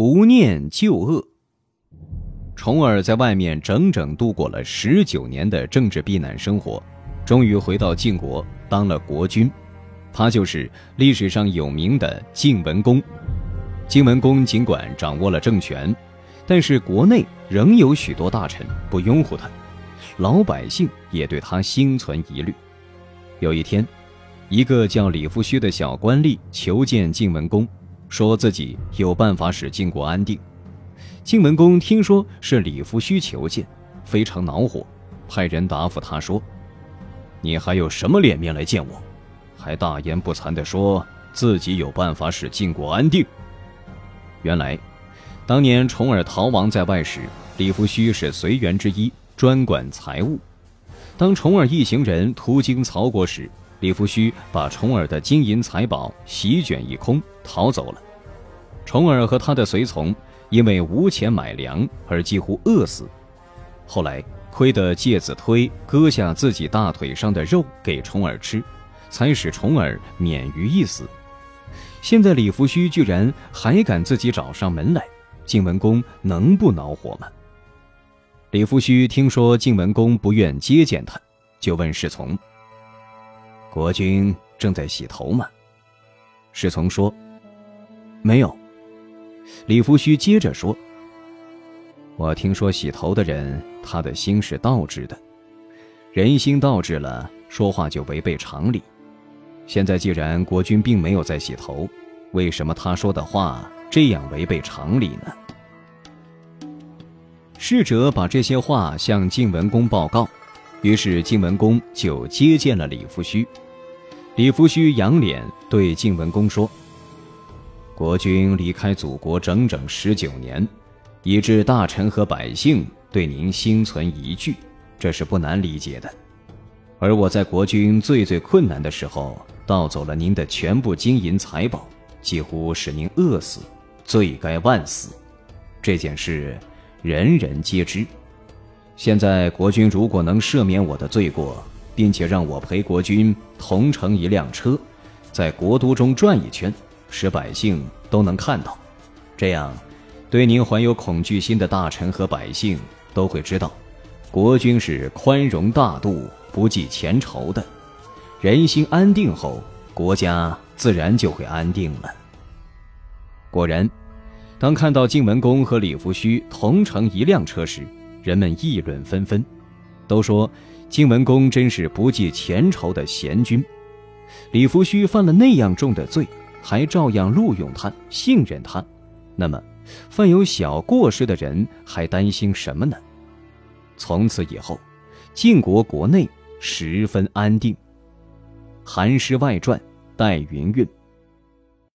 不念旧恶。重耳在外面整整度过了十九年的政治避难生活，终于回到晋国当了国君。他就是历史上有名的晋文公。晋文公尽管掌握了政权，但是国内仍有许多大臣不拥护他，老百姓也对他心存疑虑。有一天，一个叫李夫胥的小官吏求见晋文公，说自己有办法使晋国安定。晋文公听说是李夫胥求见，非常恼火，派人答复他说：“你还有什么脸面来见我？还大言不惭地说自己有办法使晋国安定。”原来，当年重耳逃亡在外时，李夫胥是随员之一，专管财务。当重耳一行人途经曹国时，李夫胥把重耳的金银财宝席卷一空，逃走了。重耳和他的随从。因为无钱买粮而几乎饿死，后来亏得介子推割下自己大腿上的肉给重耳吃，才使重耳免于一死。现在李福胥居然还敢自己找上门来，晋文公能不恼火吗？李福胥听说晋文公不愿接见他，就问侍从：“国君正在洗头吗？”侍从说：“没有。”李福胥接着说：“我听说洗头的人，他的心是倒置的，人心倒置了，说话就违背常理。现在既然国君并没有在洗头，为什么他说的话这样违背常理呢？”侍者把这些话向晋文公报告，于是晋文公就接见了李福胥。李福胥仰脸对晋文公说。国君离开祖国整整十九年，以致大臣和百姓对您心存疑惧，这是不难理解的。而我在国君最最困难的时候盗走了您的全部金银财宝，几乎使您饿死，罪该万死。这件事人人皆知。现在国君如果能赦免我的罪过，并且让我陪国君同乘一辆车，在国都中转一圈。使百姓都能看到，这样，对您怀有恐惧心的大臣和百姓都会知道，国君是宽容大度、不计前仇的。人心安定后，国家自然就会安定了。果然，当看到晋文公和李福胥同乘一辆车时，人们议论纷纷，都说晋文公真是不计前仇的贤君，李福胥犯了那样重的罪。还照样录用他，信任他，那么，犯有小过失的人还担心什么呢？从此以后，晋国国内十分安定。《韩诗外传》戴云韵。